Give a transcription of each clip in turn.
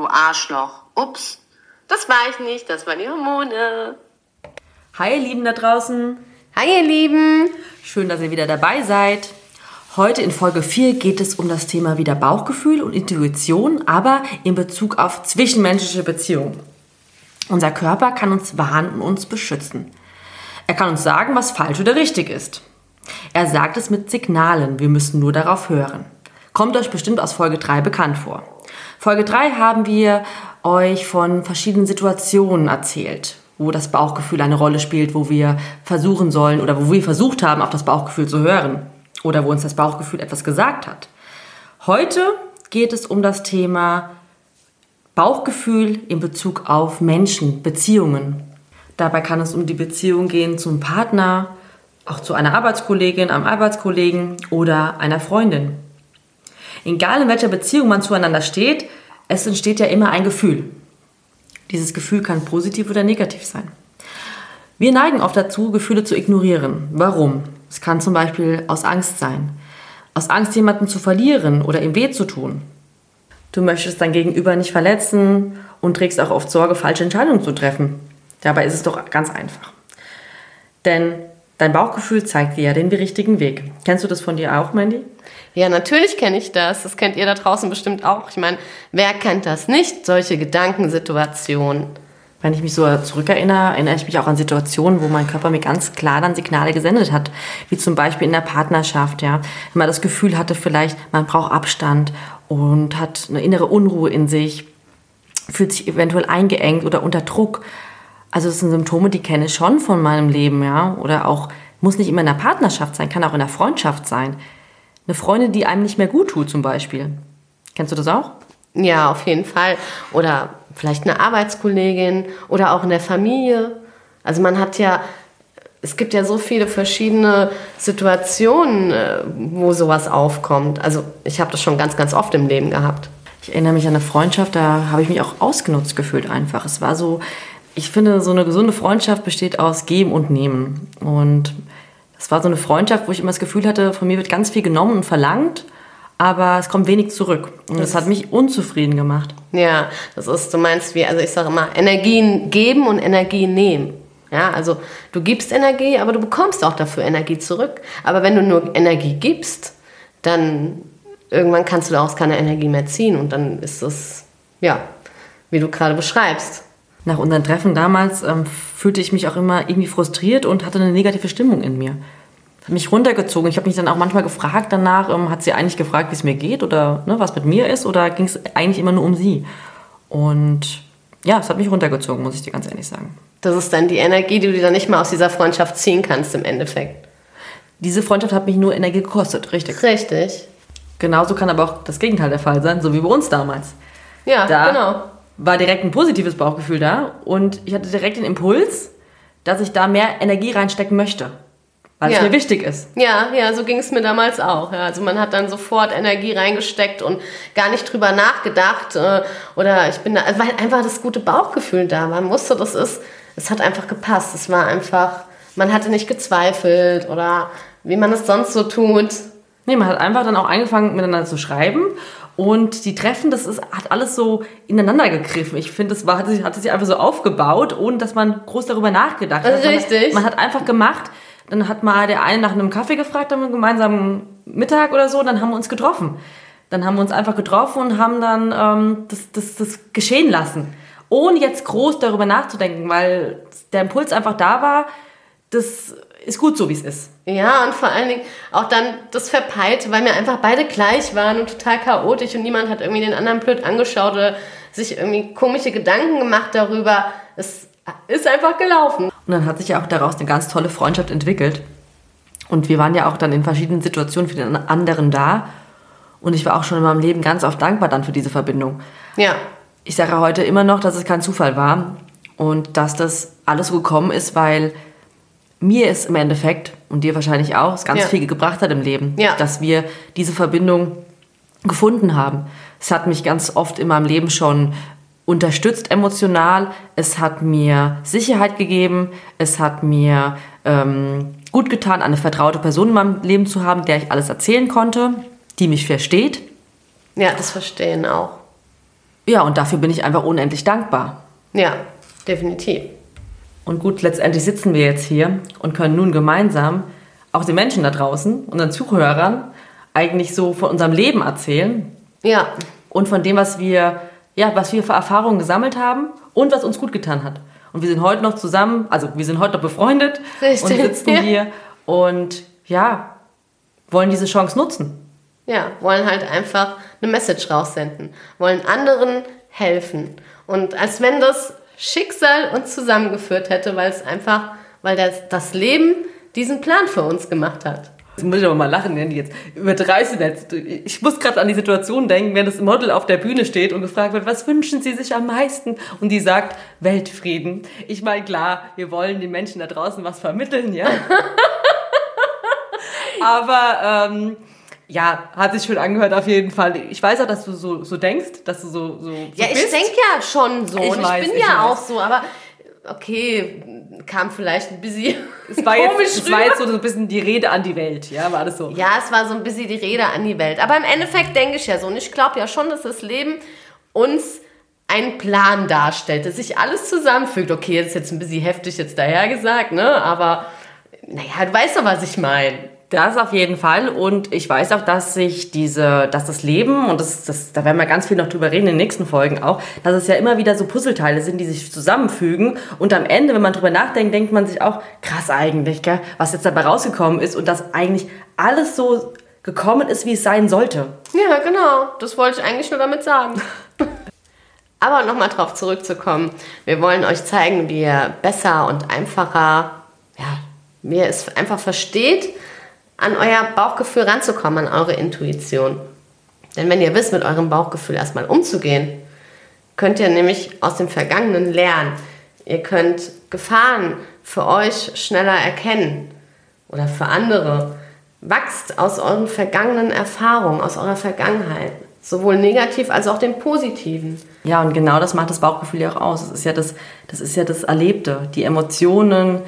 du Arschloch. Ups, das war ich nicht, das waren die Hormone. Hi, ihr Lieben da draußen. Hi, ihr Lieben. Schön, dass ihr wieder dabei seid. Heute in Folge 4 geht es um das Thema wieder Bauchgefühl und Intuition, aber in Bezug auf zwischenmenschliche Beziehungen. Unser Körper kann uns warnen und uns beschützen. Er kann uns sagen, was falsch oder richtig ist. Er sagt es mit Signalen, wir müssen nur darauf hören. Kommt euch bestimmt aus Folge 3 bekannt vor. Folge 3 haben wir euch von verschiedenen Situationen erzählt, wo das Bauchgefühl eine Rolle spielt, wo wir versuchen sollen oder wo wir versucht haben, auf das Bauchgefühl zu hören oder wo uns das Bauchgefühl etwas gesagt hat. Heute geht es um das Thema Bauchgefühl in Bezug auf Menschen, Beziehungen. Dabei kann es um die Beziehung gehen zum Partner, auch zu einer Arbeitskollegin, einem Arbeitskollegen oder einer Freundin. Egal in welcher Beziehung man zueinander steht, es entsteht ja immer ein Gefühl. Dieses Gefühl kann positiv oder negativ sein. Wir neigen oft dazu, Gefühle zu ignorieren. Warum? Es kann zum Beispiel aus Angst sein. Aus Angst, jemanden zu verlieren oder ihm weh zu tun. Du möchtest dein Gegenüber nicht verletzen und trägst auch oft Sorge, falsche Entscheidungen zu treffen. Dabei ist es doch ganz einfach. Denn dein Bauchgefühl zeigt dir ja den richtigen Weg. Kennst du das von dir auch, Mandy? Ja, natürlich kenne ich das. Das kennt ihr da draußen bestimmt auch. Ich meine, wer kennt das nicht, solche Gedankensituationen? Wenn ich mich so zurückerinnere, erinnere ich mich auch an Situationen, wo mein Körper mir ganz klar dann Signale gesendet hat. Wie zum Beispiel in der Partnerschaft, ja. Wenn man das Gefühl hatte, vielleicht, man braucht Abstand und hat eine innere Unruhe in sich, fühlt sich eventuell eingeengt oder unter Druck. Also das sind Symptome, die kenne ich schon von meinem Leben, ja. Oder auch, muss nicht immer in der Partnerschaft sein, kann auch in der Freundschaft sein. Eine Freundin, die einem nicht mehr gut tut zum Beispiel. Kennst du das auch? Ja, auf jeden Fall. Oder vielleicht eine Arbeitskollegin oder auch in der Familie. Also man hat ja, es gibt ja so viele verschiedene Situationen, äh, wo sowas aufkommt. Also ich habe das schon ganz, ganz oft im Leben gehabt. Ich erinnere mich an eine Freundschaft, da habe ich mich auch ausgenutzt gefühlt einfach. Es war so, ich finde, so eine gesunde Freundschaft besteht aus Geben und Nehmen. Und es war so eine Freundschaft, wo ich immer das Gefühl hatte, von mir wird ganz viel genommen und verlangt, aber es kommt wenig zurück. Und das, das hat mich unzufrieden gemacht. Ja, das ist, du meinst wie, also ich sage immer, Energien geben und Energien nehmen. Ja, also du gibst Energie, aber du bekommst auch dafür Energie zurück. Aber wenn du nur Energie gibst, dann irgendwann kannst du daraus keine Energie mehr ziehen und dann ist es, ja, wie du gerade beschreibst. Nach unseren Treffen damals ähm, fühlte ich mich auch immer irgendwie frustriert und hatte eine negative Stimmung in mir. Hat mich runtergezogen. Ich habe mich dann auch manchmal gefragt danach, ähm, hat sie eigentlich gefragt, wie es mir geht oder ne, was mit mir ist oder ging es eigentlich immer nur um sie? Und ja, es hat mich runtergezogen, muss ich dir ganz ehrlich sagen. Das ist dann die Energie, die du dann nicht mal aus dieser Freundschaft ziehen kannst im Endeffekt. Diese Freundschaft hat mich nur Energie gekostet, richtig. Richtig. Genauso kann aber auch das Gegenteil der Fall sein, so wie bei uns damals. Ja, da genau war direkt ein positives Bauchgefühl da und ich hatte direkt den Impuls, dass ich da mehr Energie reinstecken möchte, weil ja. es mir wichtig ist. Ja, ja, so ging es mir damals auch. Ja. Also man hat dann sofort Energie reingesteckt und gar nicht drüber nachgedacht äh, oder ich bin da, weil einfach das gute Bauchgefühl da war. Man wusste, das ist, es hat einfach gepasst. Es war einfach, man hatte nicht gezweifelt oder wie man es sonst so tut. Nee, man hat einfach dann auch angefangen miteinander zu schreiben und die Treffen, das ist, hat alles so ineinander gegriffen. Ich finde, das war, hat, sich, hat sich einfach so aufgebaut, ohne dass man groß darüber nachgedacht hat. Richtig. Man, man hat einfach gemacht. Dann hat mal der eine nach einem Kaffee gefragt, dann gemeinsamen Mittag oder so, dann haben wir uns getroffen. Dann haben wir uns einfach getroffen und haben dann ähm, das, das, das geschehen lassen. Ohne jetzt groß darüber nachzudenken, weil der Impuls einfach da war, das ist gut so, wie es ist. Ja, und vor allen Dingen auch dann das Verpeilte, weil wir einfach beide gleich waren und total chaotisch und niemand hat irgendwie den anderen blöd angeschaut oder sich irgendwie komische Gedanken gemacht darüber. Es ist einfach gelaufen. Und dann hat sich ja auch daraus eine ganz tolle Freundschaft entwickelt. Und wir waren ja auch dann in verschiedenen Situationen für den anderen da. Und ich war auch schon in meinem Leben ganz oft dankbar dann für diese Verbindung. Ja. Ich sage heute immer noch, dass es kein Zufall war und dass das alles so gekommen ist, weil mir ist im Endeffekt und dir wahrscheinlich auch es ganz ja. viel gebracht hat im Leben, ja. dass wir diese Verbindung gefunden haben. Es hat mich ganz oft in meinem Leben schon unterstützt emotional. Es hat mir Sicherheit gegeben. Es hat mir ähm, gut getan, eine vertraute Person in meinem Leben zu haben, der ich alles erzählen konnte, die mich versteht. Ja, das Verstehen auch. Ja, und dafür bin ich einfach unendlich dankbar. Ja, definitiv. Und gut, letztendlich sitzen wir jetzt hier und können nun gemeinsam auch den Menschen da draußen, unseren Zuhörern, eigentlich so von unserem Leben erzählen. Ja. Und von dem, was wir, ja, was wir für Erfahrungen gesammelt haben und was uns gut getan hat. Und wir sind heute noch zusammen, also wir sind heute noch befreundet Richtig. und sitzen Ja. hier und ja, wollen diese Chance nutzen. Ja, wollen halt einfach eine Message raussenden, wollen anderen helfen. Und als wenn das Schicksal uns zusammengeführt hätte, weil es einfach, weil das, das Leben diesen Plan für uns gemacht hat. Jetzt muss ich aber mal lachen, wenn die jetzt übertreißt sind jetzt. Ich muss gerade an die Situation denken, wenn das Model auf der Bühne steht und gefragt wird, was wünschen Sie sich am meisten? Und die sagt, Weltfrieden. Ich meine, klar, wir wollen den Menschen da draußen was vermitteln, ja. aber ähm, ja, hat sich schön angehört auf jeden Fall. Ich weiß auch, dass du so, so denkst, dass du so, so, so Ja, ich bist. denke ja schon so. Ich und weiß, ich bin ich ja weiß. auch so, aber okay, kam vielleicht ein bisschen es war, komisch jetzt, es war jetzt so ein bisschen die Rede an die Welt, ja, war das so? Ja, es war so ein bisschen die Rede an die Welt. Aber im Endeffekt denke ich ja so. Und ich glaube ja schon, dass das Leben uns einen Plan darstellt, dass sich alles zusammenfügt. Okay, jetzt ist jetzt ein bisschen heftig jetzt daher gesagt, ne? Aber naja, du weißt doch, was ich meine. Das auf jeden Fall. Und ich weiß auch, dass sich diese, dass das Leben, und das, das, da werden wir ganz viel noch drüber reden in den nächsten Folgen auch, dass es ja immer wieder so Puzzleteile sind, die sich zusammenfügen. Und am Ende, wenn man drüber nachdenkt, denkt man sich auch, krass eigentlich, gell, was jetzt dabei rausgekommen ist und dass eigentlich alles so gekommen ist, wie es sein sollte. Ja, genau. Das wollte ich eigentlich nur damit sagen. Aber nochmal drauf zurückzukommen. Wir wollen euch zeigen, wie ihr besser und einfacher, ja, wie ihr es einfach versteht, an euer Bauchgefühl ranzukommen, an eure Intuition. Denn wenn ihr wisst, mit eurem Bauchgefühl erstmal umzugehen, könnt ihr nämlich aus dem Vergangenen lernen. Ihr könnt Gefahren für euch schneller erkennen oder für andere. Wachst aus euren vergangenen Erfahrungen, aus eurer Vergangenheit. Sowohl negativ als auch dem Positiven. Ja, und genau das macht das Bauchgefühl ja auch aus. Das ist ja das, das ist ja das Erlebte, die Emotionen,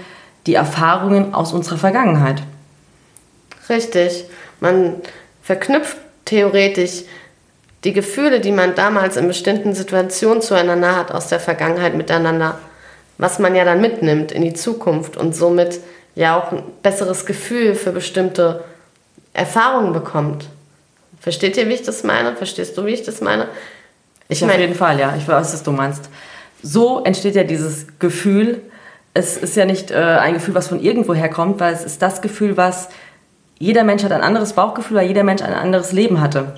die Erfahrungen aus unserer Vergangenheit. Richtig. Man verknüpft theoretisch die Gefühle, die man damals in bestimmten Situationen zueinander hat, aus der Vergangenheit miteinander, was man ja dann mitnimmt in die Zukunft und somit ja auch ein besseres Gefühl für bestimmte Erfahrungen bekommt. Versteht ihr, wie ich das meine? Verstehst du, wie ich das meine? Ich auf jeden Fall, ja. Ich weiß, was du meinst. So entsteht ja dieses Gefühl. Es ist ja nicht äh, ein Gefühl, was von irgendwo herkommt, weil es ist das Gefühl, was jeder Mensch hat ein anderes Bauchgefühl, weil jeder Mensch ein anderes Leben hatte.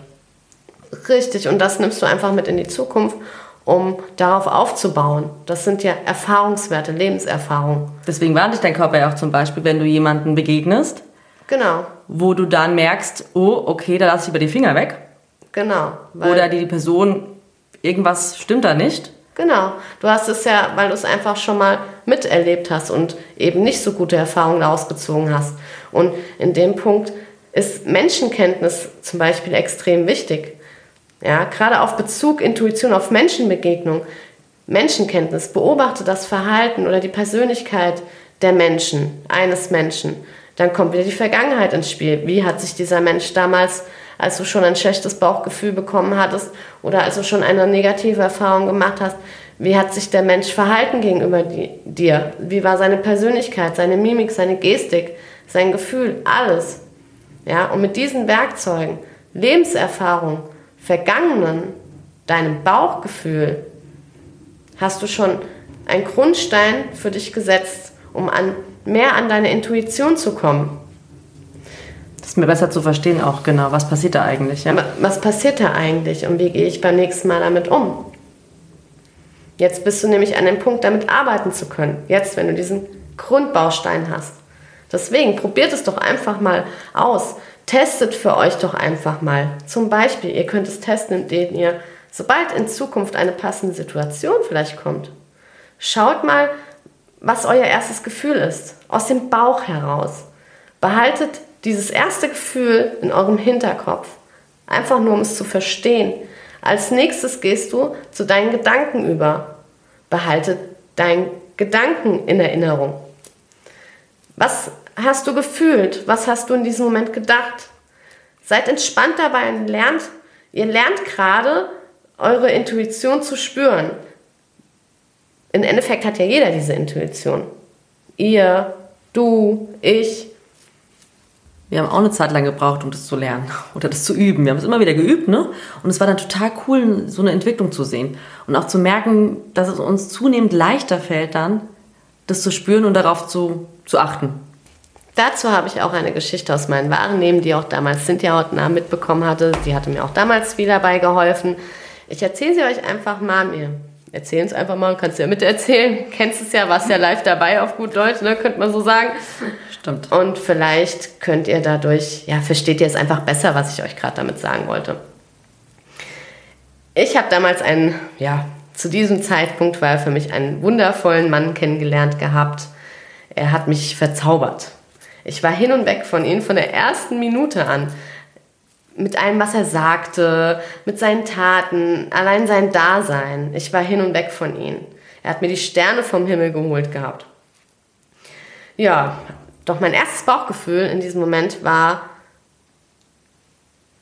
Richtig, und das nimmst du einfach mit in die Zukunft, um darauf aufzubauen. Das sind ja Erfahrungswerte, Lebenserfahrungen. Deswegen warnt dich dein Körper ja auch zum Beispiel, wenn du jemanden begegnest, Genau, wo du dann merkst, oh, okay, da lass ich über die Finger weg. genau. Oder die, die Person, irgendwas stimmt da nicht. Genau. Du hast es ja, weil du es einfach schon mal miterlebt hast und eben nicht so gute Erfahrungen daraus gezogen hast. Und in dem Punkt ist Menschenkenntnis zum Beispiel extrem wichtig. Ja, gerade auf Bezug, Intuition, auf Menschenbegegnung. Menschenkenntnis, beobachte das Verhalten oder die Persönlichkeit der Menschen, eines Menschen. Dann kommt wieder die Vergangenheit ins Spiel. Wie hat sich dieser Mensch damals, als du schon ein schlechtes Bauchgefühl bekommen hattest oder als du schon eine negative Erfahrung gemacht hast, wie hat sich der Mensch verhalten gegenüber dir? Wie war seine Persönlichkeit, seine Mimik, seine Gestik, sein Gefühl, alles. Ja, und mit diesen Werkzeugen, Lebenserfahrung, Vergangenen, deinem Bauchgefühl, hast du schon einen Grundstein für dich gesetzt, um an, mehr an deine Intuition zu kommen. Das ist mir besser zu verstehen auch, genau. Was passiert da eigentlich? Ja? Wa- Was passiert da eigentlich und wie gehe ich beim nächsten Mal damit um? Jetzt bist du nämlich an dem Punkt, damit arbeiten zu können. Jetzt, wenn du diesen Grundbaustein hast. Deswegen probiert es doch einfach mal aus. Testet für euch doch einfach mal. Zum Beispiel, ihr könnt es testen, indem ihr, sobald in Zukunft eine passende Situation vielleicht kommt, schaut mal, was euer erstes Gefühl ist. Aus dem Bauch heraus. Behaltet dieses erste Gefühl in eurem Hinterkopf. Einfach nur, um es zu verstehen. Als nächstes gehst du zu deinen Gedanken über. Behalte deinen Gedanken in Erinnerung. Was hast du gefühlt? Was hast du in diesem Moment gedacht? Seid entspannt dabei und lernt, ihr lernt gerade eure Intuition zu spüren. Im Endeffekt hat ja jeder diese Intuition. Ihr, du, ich. Wir haben auch eine Zeit lang gebraucht, um das zu lernen oder das zu üben. Wir haben es immer wieder geübt, ne? Und es war dann total cool, so eine Entwicklung zu sehen. Und auch zu merken, dass es uns zunehmend leichter fällt dann, das zu spüren und darauf zu, zu achten. Dazu habe ich auch eine Geschichte aus meinen Warennehmen, die auch damals Cynthia Hautner mitbekommen hatte. Die hatte mir auch damals viel dabei geholfen. Ich erzähle sie euch einfach mal. Wir erzählen es einfach mal, kannst du ja miterzählen. Kennst es ja, warst ja live dabei auf gut Deutsch, ne? könnte man so sagen. Stimmt. Und vielleicht könnt ihr dadurch, ja, versteht ihr es einfach besser, was ich euch gerade damit sagen wollte. Ich habe damals einen, ja, zu diesem Zeitpunkt war er für mich einen wundervollen Mann kennengelernt gehabt. Er hat mich verzaubert. Ich war hin und weg von ihm von der ersten Minute an. Mit allem, was er sagte, mit seinen Taten, allein sein Dasein. Ich war hin und weg von ihm. Er hat mir die Sterne vom Himmel geholt gehabt. Ja, doch mein erstes Bauchgefühl in diesem Moment war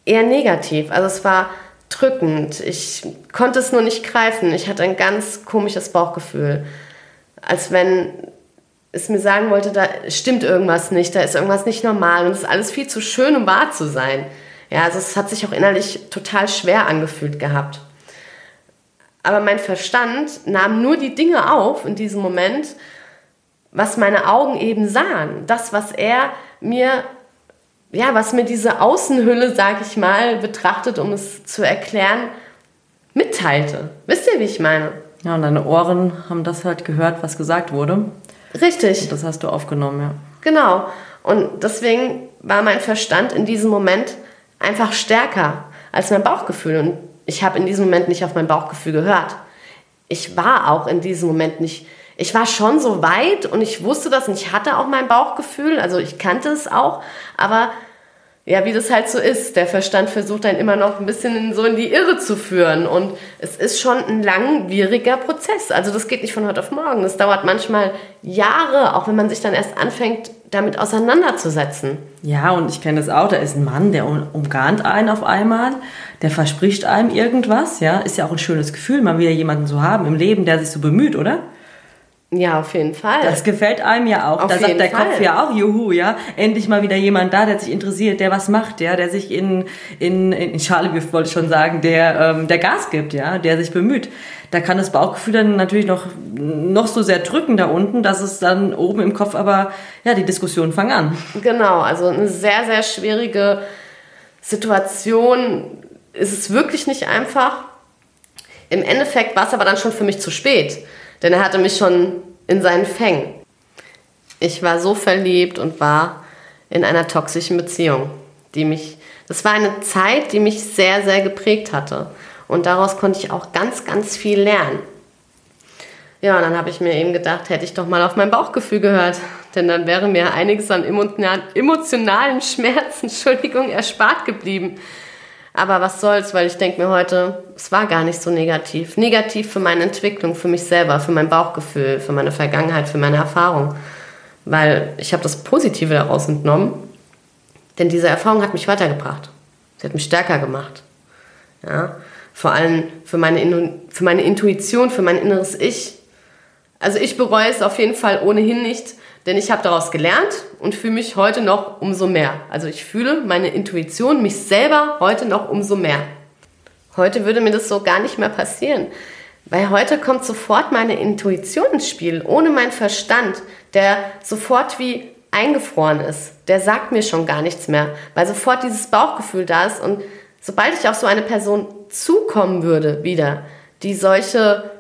eher negativ. Also es war drückend. Ich konnte es nur nicht greifen. Ich hatte ein ganz komisches Bauchgefühl. Als wenn es mir sagen wollte, da stimmt irgendwas nicht, da ist irgendwas nicht normal und es ist alles viel zu schön, um wahr zu sein. Ja, also es hat sich auch innerlich total schwer angefühlt gehabt. Aber mein Verstand nahm nur die Dinge auf in diesem Moment, was meine Augen eben sahen. Das, was er mir, ja, was mir diese Außenhülle, sag ich mal, betrachtet, um es zu erklären, mitteilte. Wisst ihr, wie ich meine? Ja, und deine Ohren haben das halt gehört, was gesagt wurde. Richtig. Und das hast du aufgenommen, ja. Genau. Und deswegen war mein Verstand in diesem Moment einfach stärker als mein Bauchgefühl. Und ich habe in diesem Moment nicht auf mein Bauchgefühl gehört. Ich war auch in diesem Moment nicht. Ich war schon so weit und ich wusste das und ich hatte auch mein Bauchgefühl, also ich kannte es auch, aber ja, wie das halt so ist. Der Verstand versucht dann immer noch ein bisschen so in die Irre zu führen. Und es ist schon ein langwieriger Prozess. Also das geht nicht von heute auf morgen. Das dauert manchmal Jahre, auch wenn man sich dann erst anfängt, damit auseinanderzusetzen. Ja, und ich kenne das auch. Da ist ein Mann, der umgarnt einen auf einmal, der verspricht einem irgendwas. Ja, ist ja auch ein schönes Gefühl, mal wieder jemanden zu haben im Leben, der sich so bemüht, oder? Ja, auf jeden Fall. Das gefällt einem ja auch. Auf da sagt der Fall. Kopf ja auch, juhu, ja. Endlich mal wieder jemand da, der sich interessiert, der was macht, ja, der sich in, in, in Schale wirft, wollte ich schon sagen, der, ähm, der Gas gibt, ja, der sich bemüht. Da kann das Bauchgefühl dann natürlich noch, noch so sehr drücken da unten, dass es dann oben im Kopf aber, ja, die Diskussionen fangen an. Genau, also eine sehr, sehr schwierige Situation. Ist es wirklich nicht einfach. Im Endeffekt war es aber dann schon für mich zu spät denn er hatte mich schon in seinen Fängen. Ich war so verliebt und war in einer toxischen Beziehung, die mich, das war eine Zeit, die mich sehr, sehr geprägt hatte. Und daraus konnte ich auch ganz, ganz viel lernen. Ja, und dann habe ich mir eben gedacht, hätte ich doch mal auf mein Bauchgefühl gehört. Denn dann wäre mir einiges an emotionalen Schmerzen, Entschuldigung, erspart geblieben. Aber was soll's, weil ich denke mir heute, es war gar nicht so negativ. Negativ für meine Entwicklung, für mich selber, für mein Bauchgefühl, für meine Vergangenheit, für meine Erfahrung. Weil ich habe das Positive daraus entnommen. Denn diese Erfahrung hat mich weitergebracht. Sie hat mich stärker gemacht. Ja? Vor allem für meine, für meine Intuition, für mein inneres Ich. Also ich bereue es auf jeden Fall ohnehin nicht, denn ich habe daraus gelernt und fühle mich heute noch umso mehr. Also ich fühle meine Intuition, mich selber heute noch umso mehr. Heute würde mir das so gar nicht mehr passieren. Weil heute kommt sofort meine Intuition ins Spiel, ohne meinen Verstand, der sofort wie eingefroren ist. Der sagt mir schon gar nichts mehr, weil sofort dieses Bauchgefühl da ist. Und sobald ich auf so eine Person zukommen würde, wieder, die solche,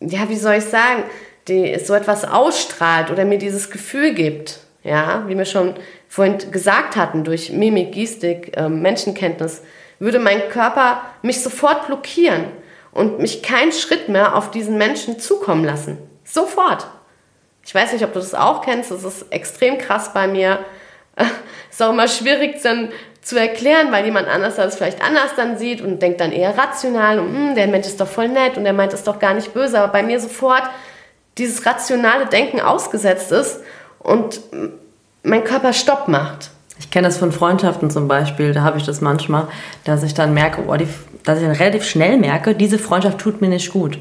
ja, wie soll ich sagen, die so etwas ausstrahlt oder mir dieses Gefühl gibt, ja, wie wir schon vorhin gesagt hatten, durch Mimik, Gestik, äh, Menschenkenntnis, würde mein Körper mich sofort blockieren und mich keinen Schritt mehr auf diesen Menschen zukommen lassen. Sofort. Ich weiß nicht, ob du das auch kennst, das ist extrem krass bei mir. Ist auch immer schwierig dann zu erklären, weil jemand anders das vielleicht anders dann sieht und denkt dann eher rational und hm, der Mensch ist doch voll nett und der meint es doch gar nicht böse, aber bei mir sofort dieses rationale Denken ausgesetzt ist und mein Körper Stopp macht. Ich kenne das von Freundschaften zum Beispiel, da habe ich das manchmal, dass ich dann merke, oh, die, dass ich dann relativ schnell merke, diese Freundschaft tut mir nicht gut.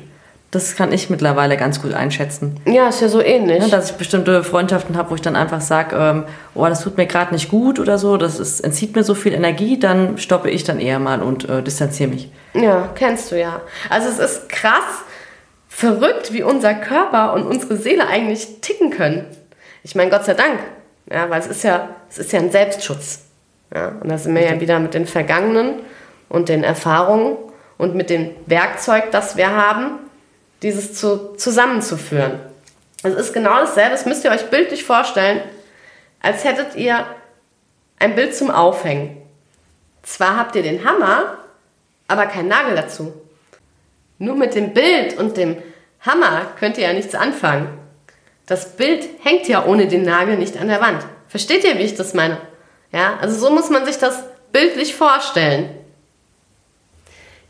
Das kann ich mittlerweile ganz gut einschätzen. Ja, ist ja so ähnlich. Ja, dass ich bestimmte Freundschaften habe, wo ich dann einfach sage, ähm, oh, das tut mir gerade nicht gut oder so, das ist, entzieht mir so viel Energie, dann stoppe ich dann eher mal und äh, distanziere mich. Ja, kennst du ja. Also es ist krass, verrückt, wie unser Körper und unsere Seele eigentlich ticken können. Ich meine, Gott sei Dank, ja, weil es ist ja, es ist ja ein Selbstschutz. Ja, und da sind wir ja wieder mit den Vergangenen und den Erfahrungen und mit dem Werkzeug, das wir haben, dieses zu, zusammenzuführen. Es ist genau dasselbe, das müsst ihr euch bildlich vorstellen, als hättet ihr ein Bild zum Aufhängen. Zwar habt ihr den Hammer, aber kein Nagel dazu. Nur mit dem Bild und dem Hammer könnt ihr ja nichts anfangen. Das Bild hängt ja ohne den Nagel nicht an der Wand. Versteht ihr, wie ich das meine? Ja, also so muss man sich das bildlich vorstellen.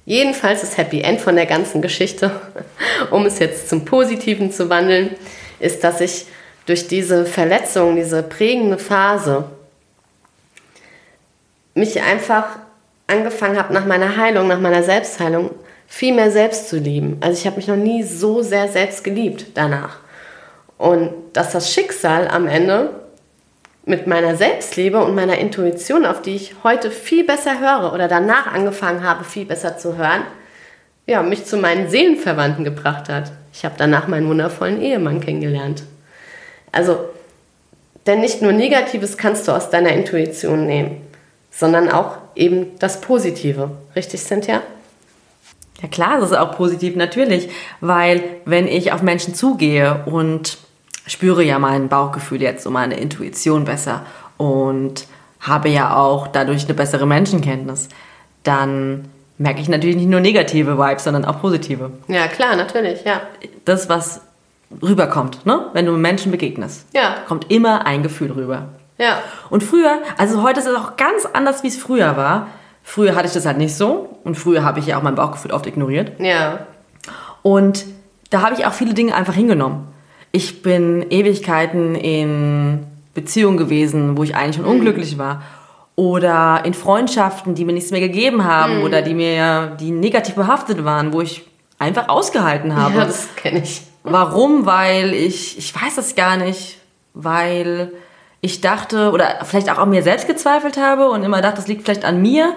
Jedenfalls das Happy End von der ganzen Geschichte, um es jetzt zum Positiven zu wandeln, ist, dass ich durch diese Verletzung, diese prägende Phase, mich einfach angefangen habe, nach meiner Heilung, nach meiner Selbstheilung, viel mehr selbst zu lieben. Also ich habe mich noch nie so sehr selbst geliebt danach. Und dass das Schicksal am Ende mit meiner Selbstliebe und meiner Intuition, auf die ich heute viel besser höre oder danach angefangen habe, viel besser zu hören, ja, mich zu meinen Seelenverwandten gebracht hat. Ich habe danach meinen wundervollen Ehemann kennengelernt. Also, denn nicht nur Negatives kannst du aus deiner Intuition nehmen, sondern auch eben das Positive. Richtig, Cynthia? Ja klar, das ist auch positiv, natürlich. Weil wenn ich auf Menschen zugehe und spüre ja mein Bauchgefühl jetzt und meine Intuition besser und habe ja auch dadurch eine bessere Menschenkenntnis, dann merke ich natürlich nicht nur negative Vibes, sondern auch positive. Ja, klar, natürlich, ja. Das, was rüberkommt, ne? wenn du Menschen begegnest, ja. kommt immer ein Gefühl rüber. Ja. Und früher, also heute ist es auch ganz anders, wie es früher war. Früher hatte ich das halt nicht so und früher habe ich ja auch mein Bauchgefühl oft ignoriert. Ja. Und da habe ich auch viele Dinge einfach hingenommen. Ich bin Ewigkeiten in Beziehungen gewesen, wo ich eigentlich schon unglücklich war. Oder in Freundschaften, die mir nichts mehr gegeben haben mhm. oder die mir, die negativ behaftet waren, wo ich einfach ausgehalten habe. Ja, das kenne ich. Warum? Weil ich, ich weiß das gar nicht, weil ich dachte oder vielleicht auch an mir selbst gezweifelt habe und immer dachte, das liegt vielleicht an mir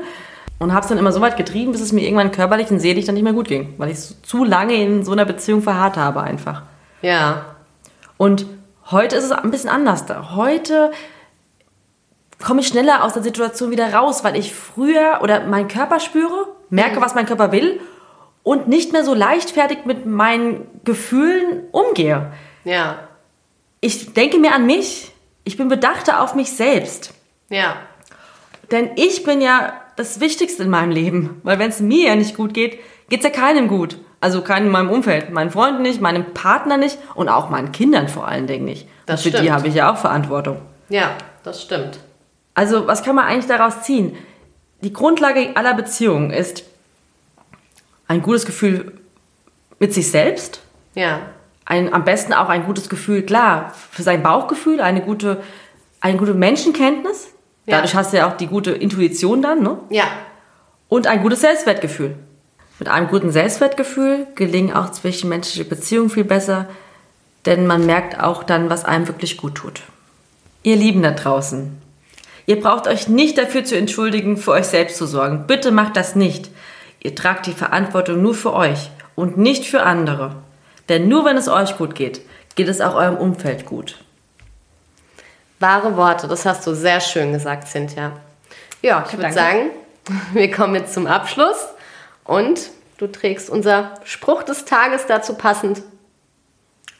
und habe es dann immer so weit getrieben, bis es mir irgendwann körperlich und seelisch dann nicht mehr gut ging, weil ich zu lange in so einer Beziehung verharrt habe einfach. Ja. Und heute ist es ein bisschen anders da. Heute komme ich schneller aus der Situation wieder raus, weil ich früher oder meinen Körper spüre, merke, mhm. was mein Körper will und nicht mehr so leichtfertig mit meinen Gefühlen umgehe. Ja. Ich denke mir an mich. Ich bin bedachter auf mich selbst. Ja. Denn ich bin ja das Wichtigste in meinem Leben. Weil wenn es mir ja nicht gut geht, geht es ja keinem gut. Also keinen in meinem Umfeld. Meinen Freunden nicht, meinem Partner nicht und auch meinen Kindern vor allen Dingen nicht. Das und für stimmt. die habe ich ja auch Verantwortung. Ja, das stimmt. Also was kann man eigentlich daraus ziehen? Die Grundlage aller Beziehungen ist ein gutes Gefühl mit sich selbst. Ja. Ein, am besten auch ein gutes Gefühl, klar, für sein Bauchgefühl, eine gute, eine gute Menschenkenntnis. Ja. Dadurch hast du ja auch die gute Intuition dann, ne? Ja. Und ein gutes Selbstwertgefühl. Mit einem guten Selbstwertgefühl gelingen auch zwischenmenschliche Beziehungen viel besser, denn man merkt auch dann, was einem wirklich gut tut. Ihr Lieben da draußen, ihr braucht euch nicht dafür zu entschuldigen, für euch selbst zu sorgen. Bitte macht das nicht. Ihr tragt die Verantwortung nur für euch und nicht für andere. Denn nur wenn es euch gut geht, geht es auch eurem Umfeld gut. Wahre Worte, das hast du sehr schön gesagt, Cynthia. Ja, ich würde sagen, wir kommen jetzt zum Abschluss. Und du trägst unser Spruch des Tages dazu passend.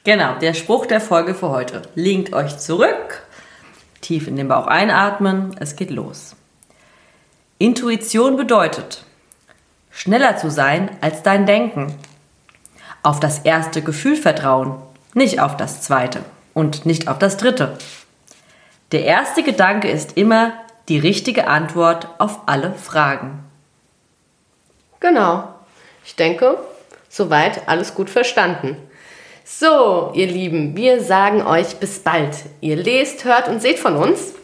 Genau, der Spruch der Folge für heute. Lehnt euch zurück, tief in den Bauch einatmen, es geht los. Intuition bedeutet, schneller zu sein als dein Denken. Auf das erste Gefühl vertrauen, nicht auf das zweite und nicht auf das dritte. Der erste Gedanke ist immer die richtige Antwort auf alle Fragen. Genau. Ich denke, soweit alles gut verstanden. So, ihr Lieben, wir sagen euch bis bald. Ihr lest, hört und seht von uns.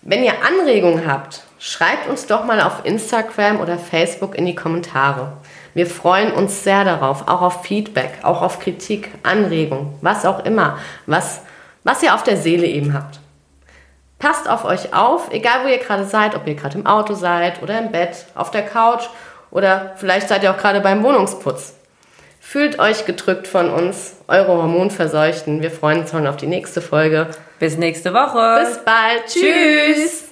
Wenn ihr Anregungen habt, schreibt uns doch mal auf Instagram oder Facebook in die Kommentare. Wir freuen uns sehr darauf, auch auf Feedback, auch auf Kritik, Anregung, was auch immer, was, was ihr auf der Seele eben habt. Passt auf euch auf, egal wo ihr gerade seid, ob ihr gerade im Auto seid oder im Bett, auf der Couch oder vielleicht seid ihr auch gerade beim Wohnungsputz. Fühlt euch gedrückt von uns, eure Hormonverseuchten. Wir freuen uns schon auf die nächste Folge. Bis nächste Woche. Bis bald. Tschüss. Tschüss.